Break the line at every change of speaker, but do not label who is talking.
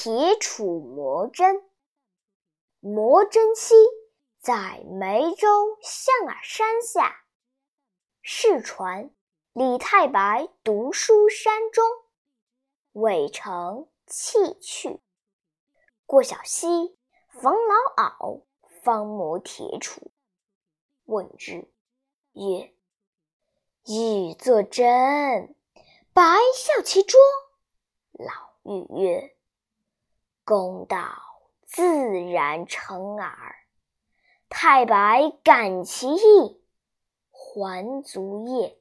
铁杵磨针。磨针期在眉州象耳山下。世传李太白读书山中，未成弃去。过小溪，逢老媪，方磨铁杵。问之，曰：“欲作针，白笑其拙。”老妪曰：“公道自然成耳。”太白感其意，还卒业。